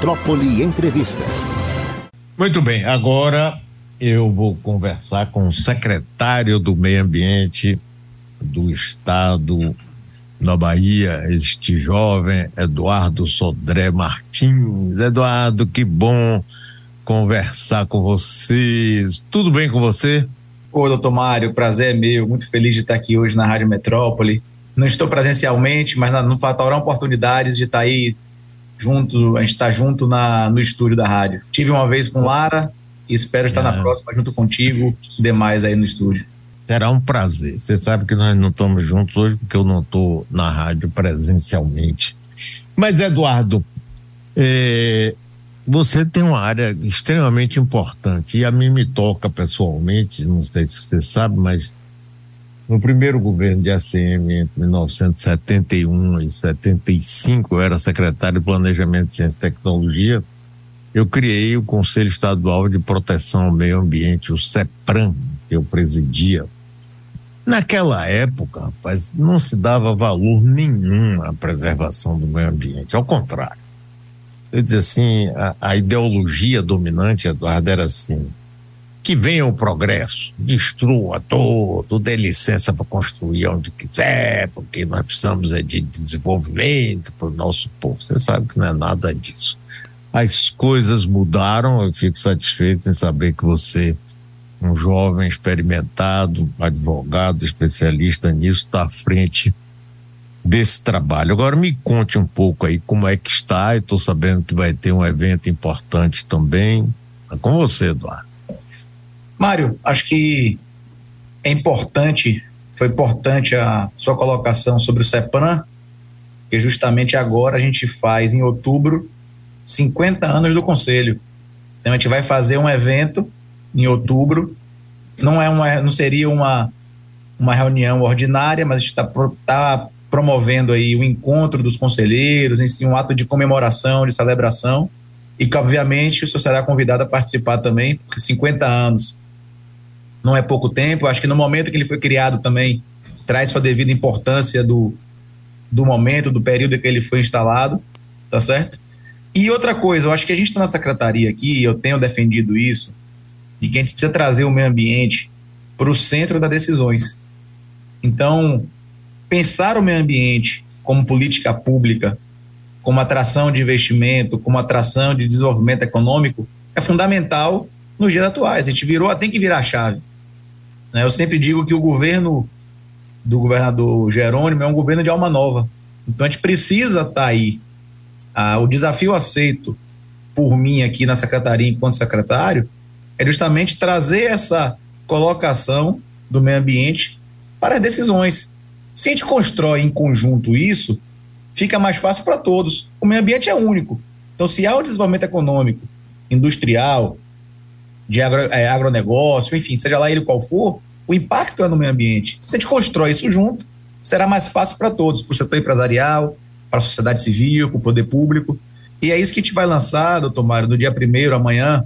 Metrópole Entrevista. Muito bem, agora eu vou conversar com o secretário do Meio Ambiente do Estado da Bahia, este jovem Eduardo Sodré Martins. Eduardo, que bom conversar com vocês. Tudo bem com você? Ô, doutor Mário, prazer é meu. Muito feliz de estar aqui hoje na Rádio Metrópole. Não estou presencialmente, mas não faltarão oportunidades de estar aí junto, a gente está junto na, no estúdio da rádio. Tive uma vez com Lara e espero estar é. na próxima junto contigo e demais aí no estúdio. Será um prazer. Você sabe que nós não estamos juntos hoje porque eu não estou na rádio presencialmente. Mas, Eduardo, é, você tem uma área extremamente importante e a mim me toca pessoalmente, não sei se você sabe, mas no primeiro governo de ACM, entre 1971 e 75, eu era secretário de Planejamento, Ciência e Tecnologia. Eu criei o Conselho Estadual de Proteção ao Meio Ambiente, o CEPRAM, que eu presidia. Naquela época, rapaz, não se dava valor nenhum à preservação do meio ambiente, ao contrário. Eu dizia assim, a, a ideologia dominante, Eduardo, era assim: que venha o progresso, destrua todo, dê licença para construir onde quiser, porque nós precisamos é de desenvolvimento para o nosso povo. Você sabe que não é nada disso. As coisas mudaram, eu fico satisfeito em saber que você, um jovem experimentado, advogado, especialista nisso, está à frente desse trabalho. Agora me conte um pouco aí como é que está, estou sabendo que vai ter um evento importante também. É com você, Eduardo. Mário, acho que é importante, foi importante a sua colocação sobre o CEPRAM, que justamente agora a gente faz em outubro 50 anos do Conselho. Então a gente vai fazer um evento em outubro. Não é uma, não seria uma uma reunião ordinária, mas a gente está tá promovendo aí o encontro dos conselheiros, em um ato de comemoração, de celebração, e que obviamente o senhor será convidado a participar também, porque 50 anos não é pouco tempo. Acho que no momento que ele foi criado também traz sua devida importância do, do momento, do período que ele foi instalado, tá certo? E outra coisa, eu acho que a gente está na secretaria aqui, eu tenho defendido isso, de que a gente precisa trazer o meio ambiente para o centro das decisões. Então, pensar o meio ambiente como política pública, como atração de investimento, como atração de desenvolvimento econômico, é fundamental nos dias atuais. A gente virou, tem que virar a chave. Né? Eu sempre digo que o governo do governador Jerônimo é um governo de alma nova. Então a gente precisa estar tá aí. Ah, o desafio aceito por mim aqui na secretaria, enquanto secretário, é justamente trazer essa colocação do meio ambiente para as decisões. Se a gente constrói em conjunto isso, fica mais fácil para todos. O meio ambiente é único. Então, se há um desenvolvimento econômico, industrial, de agro, é, agronegócio, enfim, seja lá ele qual for, o impacto é no meio ambiente. Se a gente constrói isso junto, será mais fácil para todos, para o setor empresarial, para a sociedade civil, para o poder público. E é isso que a gente vai lançar, doutor Mário, no dia 1 amanhã,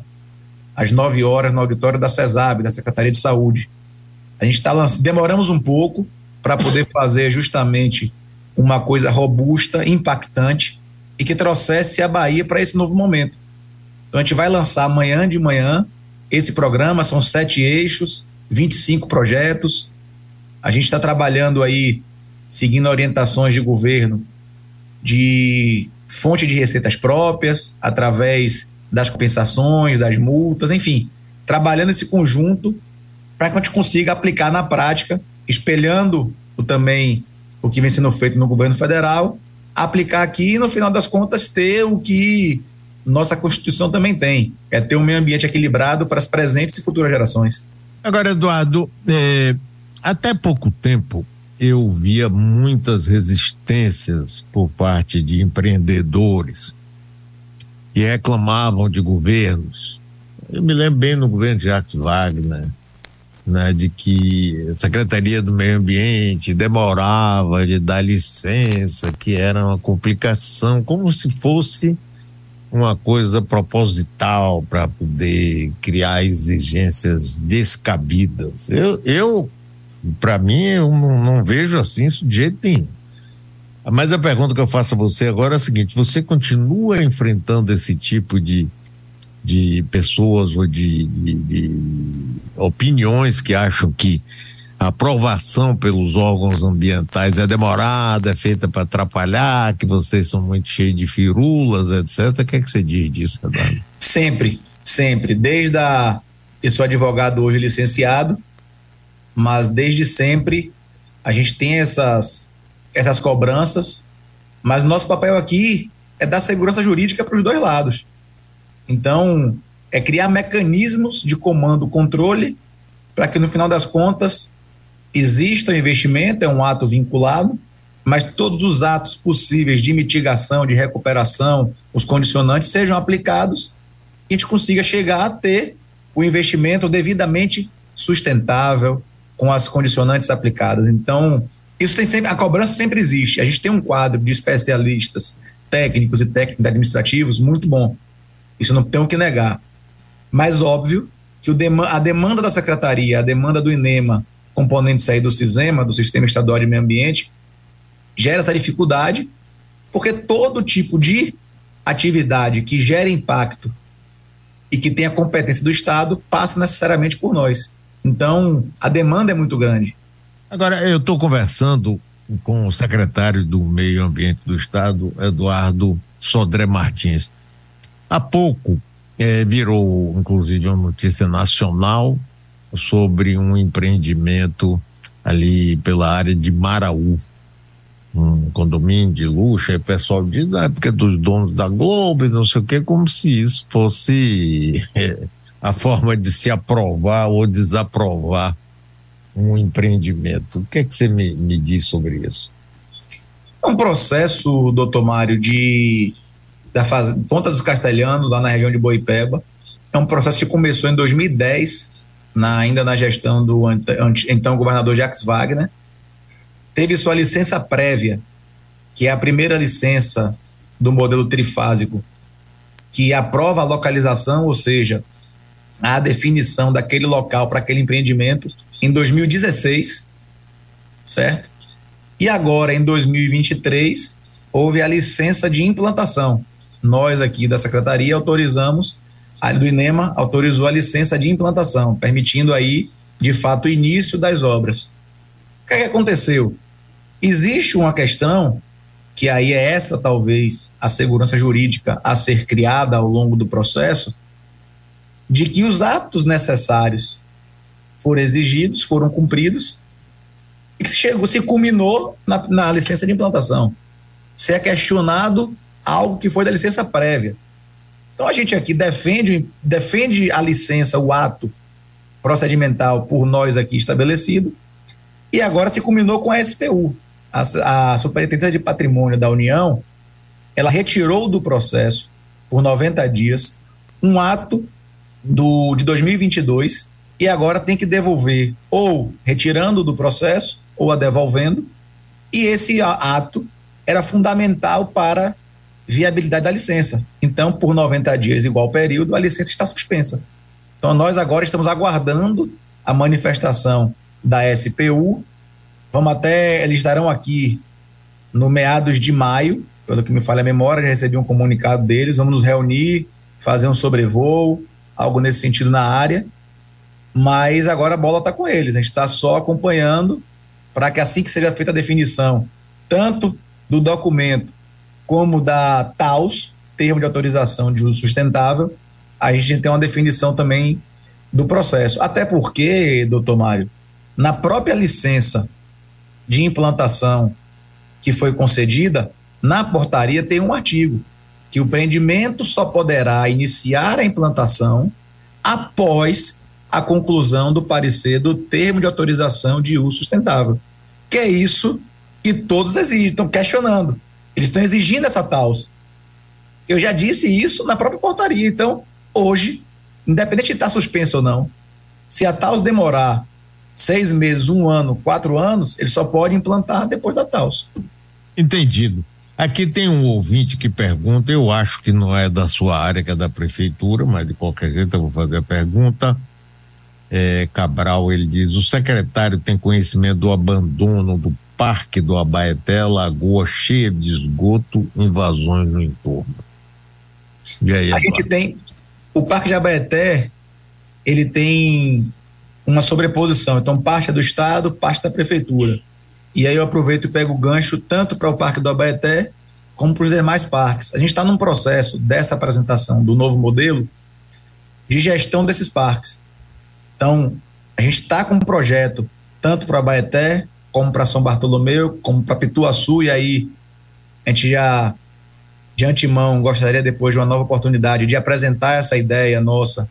às 9 horas, no auditório da CESAB, da Secretaria de Saúde. A gente está lançando, demoramos um pouco para poder fazer justamente uma coisa robusta, impactante e que trouxesse a Bahia para esse novo momento. Então a gente vai lançar amanhã de manhã esse programa são sete eixos, 25 projetos. A gente está trabalhando aí, seguindo orientações de governo, de fonte de receitas próprias, através das compensações, das multas, enfim, trabalhando esse conjunto para que a gente consiga aplicar na prática, espelhando também o que vem sendo feito no governo federal, aplicar aqui e, no final das contas, ter o que nossa Constituição também tem, é ter um meio ambiente equilibrado para as presentes e futuras gerações. Agora, Eduardo, é, até pouco tempo eu via muitas resistências por parte de empreendedores que reclamavam de governos. Eu me lembro bem no governo de Jacques Wagner, né, de que a Secretaria do Meio Ambiente demorava de dar licença, que era uma complicação, como se fosse uma coisa proposital para poder criar exigências descabidas. Eu, eu para mim, eu não, não, vejo assim isso de jeito nenhum. Mas a pergunta que eu faço a você agora é a seguinte: você continua enfrentando esse tipo de, de pessoas ou de, de, de opiniões que acham que a aprovação pelos órgãos ambientais é demorada, é feita para atrapalhar, que vocês são muito cheios de firulas, etc. O que é que você diz disso, Eduardo? Sempre, sempre. Desde a. Eu sou advogado hoje licenciado, mas desde sempre a gente tem essas, essas cobranças, mas o nosso papel aqui é dar segurança jurídica para os dois lados. Então, é criar mecanismos de comando, controle, para que no final das contas exista o investimento, é um ato vinculado, mas todos os atos possíveis de mitigação, de recuperação, os condicionantes sejam aplicados e a gente consiga chegar a ter o investimento devidamente sustentável, com as condicionantes aplicadas. Então, isso tem sempre, a cobrança sempre existe. A gente tem um quadro de especialistas, técnicos e técnicos administrativos muito bom. Isso não tem o que negar. Mas óbvio que o a demanda da secretaria, a demanda do INEMA, componentes aí do CISEMA, do Sistema Estadual de Meio Ambiente, gera essa dificuldade, porque todo tipo de atividade que gera impacto e que tenha competência do Estado passa necessariamente por nós. Então, a demanda é muito grande. Agora, eu estou conversando com o secretário do Meio Ambiente do Estado, Eduardo Sodré Martins. Há pouco é, virou, inclusive, uma notícia nacional sobre um empreendimento ali pela área de Maraú, um condomínio de luxo, aí o pessoal diz na época dos donos da Globo e não sei o que, como se isso fosse é, a forma de se aprovar ou desaprovar um empreendimento. O que é que você me, me diz sobre isso? É um processo, doutor Mário, de da faz, Ponta dos Castelhanos, lá na região de Boipeba. É um processo que começou em 2010, na, ainda na gestão do então governador Jacques Wagner. Teve sua licença prévia, que é a primeira licença do modelo trifásico, que aprova a localização, ou seja, a definição daquele local para aquele empreendimento em 2016, certo? E agora, em 2023, houve a licença de implantação. Nós aqui da Secretaria autorizamos, do INEMA autorizou a licença de implantação, permitindo aí, de fato, o início das obras. O que, é que aconteceu? Existe uma questão que aí é essa talvez a segurança jurídica a ser criada ao longo do processo, de que os atos necessários foram exigidos, foram cumpridos, e que chegou, se culminou na, na licença de implantação. Se é questionado algo que foi da licença prévia. Então a gente aqui defende, defende a licença, o ato procedimental por nós aqui estabelecido, e agora se culminou com a SPU. A, a Superintendência de Patrimônio da União, ela retirou do processo, por 90 dias, um ato do, de 2022 e agora tem que devolver ou retirando do processo ou a devolvendo. E esse ato era fundamental para viabilidade da licença. Então, por 90 dias, igual período, a licença está suspensa. Então, nós agora estamos aguardando a manifestação da SPU. Vamos até, eles estarão aqui no meados de maio, pelo que me falha a memória, já recebi um comunicado deles. Vamos nos reunir, fazer um sobrevoo, algo nesse sentido na área, mas agora a bola está com eles. A gente está só acompanhando para que assim que seja feita a definição, tanto do documento como da TAUS, termo de autorização de uso sustentável, a gente tem uma definição também do processo. Até porque, doutor Mário, na própria licença de implantação que foi concedida, na portaria tem um artigo que o empreendimento só poderá iniciar a implantação após a conclusão do parecer do termo de autorização de uso sustentável. Que é isso que todos exigem, estão questionando. Eles estão exigindo essa TAUS. Eu já disse isso na própria portaria. Então, hoje, independente de estar suspenso ou não, se a TAUS demorar seis meses, um ano, quatro anos, ele só pode implantar depois da TAUS. Entendido. Aqui tem um ouvinte que pergunta, eu acho que não é da sua área, que é da prefeitura, mas de qualquer jeito eu vou fazer a pergunta. É, Cabral, ele diz: o secretário tem conhecimento do abandono do Parque do Abaeté, lagoa cheia de esgoto, invasões no entorno. E aí, a gente tem o Parque de Abaeté, ele tem uma sobreposição. Então, parte é do Estado, parte da Prefeitura. E aí eu aproveito e pego o gancho tanto para o Parque do Abaeté como para os demais parques. A gente está num processo dessa apresentação do novo modelo de gestão desses parques. Então, a gente está com um projeto tanto para Abaeté, como para São Bartolomeu, como para Pituaçu, e aí a gente já, de antemão, gostaria depois de uma nova oportunidade de apresentar essa ideia nossa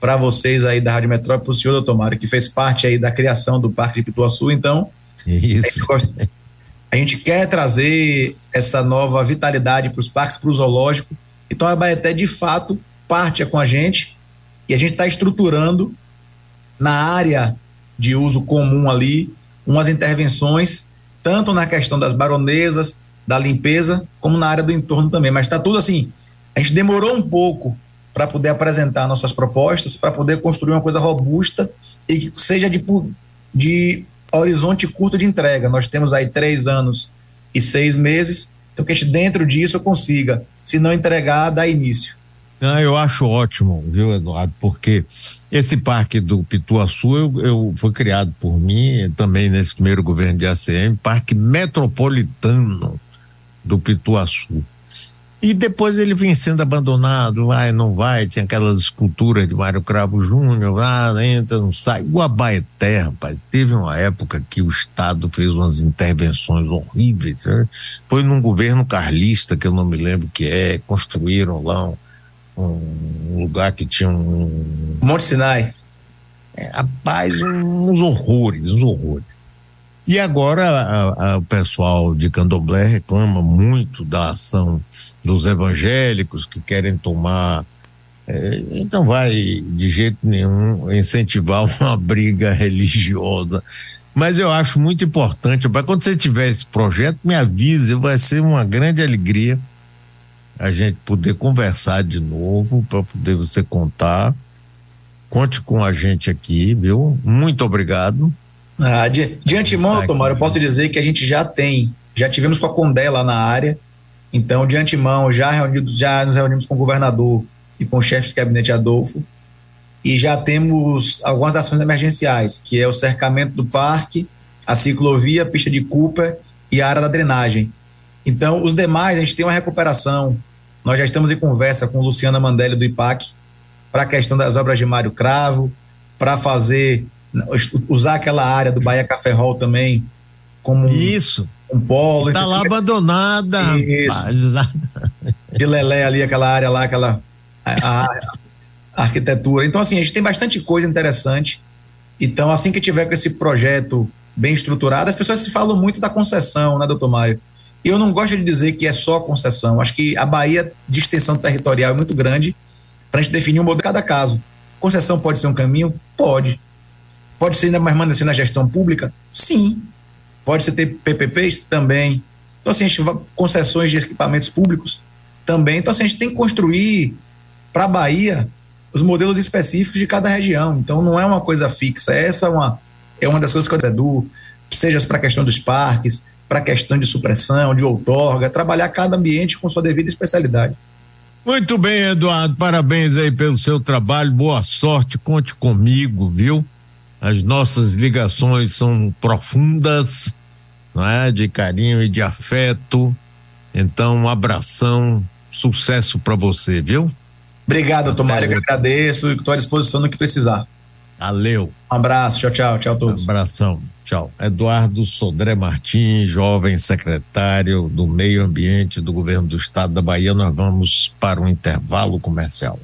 para vocês aí da Rádio Metrópole, para o senhor, doutor Mário, que fez parte aí da criação do Parque de Pituaçu, então Isso. A, gente a gente quer trazer essa nova vitalidade para os parques, para o zoológico, então a Abaeté, de fato, parte com a gente e a gente está estruturando na área de uso comum ali umas intervenções, tanto na questão das baronesas, da limpeza, como na área do entorno também. Mas está tudo assim. A gente demorou um pouco para poder apresentar nossas propostas, para poder construir uma coisa robusta e que seja de, de horizonte curto de entrega. Nós temos aí três anos e seis meses, então que a gente dentro disso consiga, se não entregar, dar início. Ah, eu acho ótimo, viu, Eduardo? Porque esse parque do Pituaçu eu, eu, foi criado por mim também nesse primeiro governo de ACM, Parque Metropolitano do Pituaçu. E depois ele vem sendo abandonado, vai, não vai, tinha aquelas esculturas de Mário Cravo Júnior, ah, entra, não sai. O Abaeté, rapaz, teve uma época que o Estado fez umas intervenções horríveis, né? foi num governo carlista, que eu não me lembro que é, construíram lá um um lugar que tinha um. Monte Sinai. É, rapaz, uns horrores, uns horrores. E agora a, a, o pessoal de Candomblé reclama muito da ação dos evangélicos que querem tomar. É, então vai de jeito nenhum incentivar uma briga religiosa. Mas eu acho muito importante, para quando você tiver esse projeto, me avise, vai ser uma grande alegria a gente poder conversar de novo, para poder você contar. Conte com a gente aqui, viu? Muito obrigado. Ah, de, de antemão, Tomara, eu posso dizer que a gente já tem, já tivemos com a Condé lá na área, então de antemão já, reunido, já nos reunimos com o governador e com o chefe de gabinete Adolfo, e já temos algumas ações emergenciais, que é o cercamento do parque, a ciclovia, a pista de Cooper e a área da drenagem. Então, os demais, a gente tem uma recuperação nós já estamos em conversa com Luciana Mandelli do IPAC para a questão das obras de Mário Cravo, para fazer usar aquela área do Bahia Café Hall também como isso um polo. Está lá abandonada. Isso. de Lelé ali, aquela área lá, aquela a, a, a arquitetura. Então, assim, a gente tem bastante coisa interessante. Então, assim que tiver com esse projeto bem estruturado, as pessoas se falam muito da concessão, né, doutor Mário? Eu não gosto de dizer que é só concessão. Acho que a Bahia de extensão territorial é muito grande para a gente definir um modelo de cada caso. Concessão pode ser um caminho? Pode. Pode ser ainda permanecer na gestão pública? Sim. Pode ser ter PPPs? Também. Então, assim, a gente concessões de equipamentos públicos? Também. Então, assim, a gente tem que construir para a Bahia os modelos específicos de cada região. Então, não é uma coisa fixa. Essa é uma, é uma das coisas que eu Edu, seja para a questão dos parques, para a questão de supressão, de outorga, trabalhar cada ambiente com sua devida especialidade. Muito bem, Eduardo, parabéns aí pelo seu trabalho, boa sorte, conte comigo, viu? As nossas ligações são profundas, não é? De carinho e de afeto. Então, um abração, sucesso para você, viu? Obrigado, Tomara, eu agradeço e estou à disposição no que precisar. Valeu. Um abraço, tchau, tchau, tchau a todos. Um abração. Tchau. Eduardo Sodré Martins, jovem secretário do Meio Ambiente do Governo do Estado da Bahia. Nós vamos para um intervalo comercial.